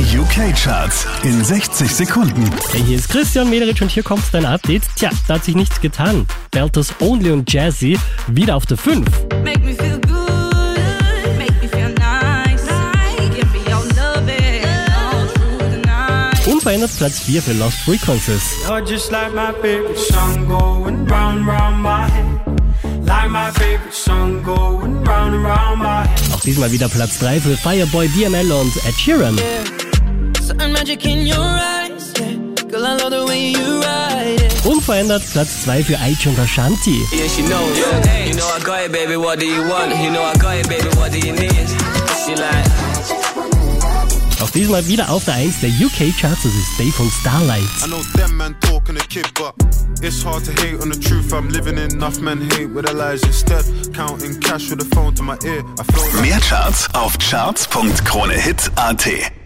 Die UK-Charts in 60 Sekunden. Hey, hier ist Christian Mederich und hier kommt dein Update. Tja, da hat sich nichts getan. Belters Only und Jazzy wieder auf der 5. Make me feel good, make me feel nice. Give me your loving all through the night. Unverändert Platz 4 für Lost Frequencies. You're just like my favorite song going round and round my head. Like my favorite song going round and round my head. Auch diesmal wieder Platz 3 für Fireboy, DML und Ed Sheeran. Yeah. Unverändert Platz 2 für Aichi und Ashanti. Yeah, she knows. Yeah. You know I got it, baby. What do you want? You know I got it, baby. What do you need? She like. Auch diesmal wieder auf der 1 der UK-Charts, das ist Dave von Starlight. I know them man talking a kid, but it's hard to hate on the truth. I'm living in enough men hate with their lies instead. Counting cash with a phone to my ear. I feel like Mehr Charts auf charts.kronehit.at.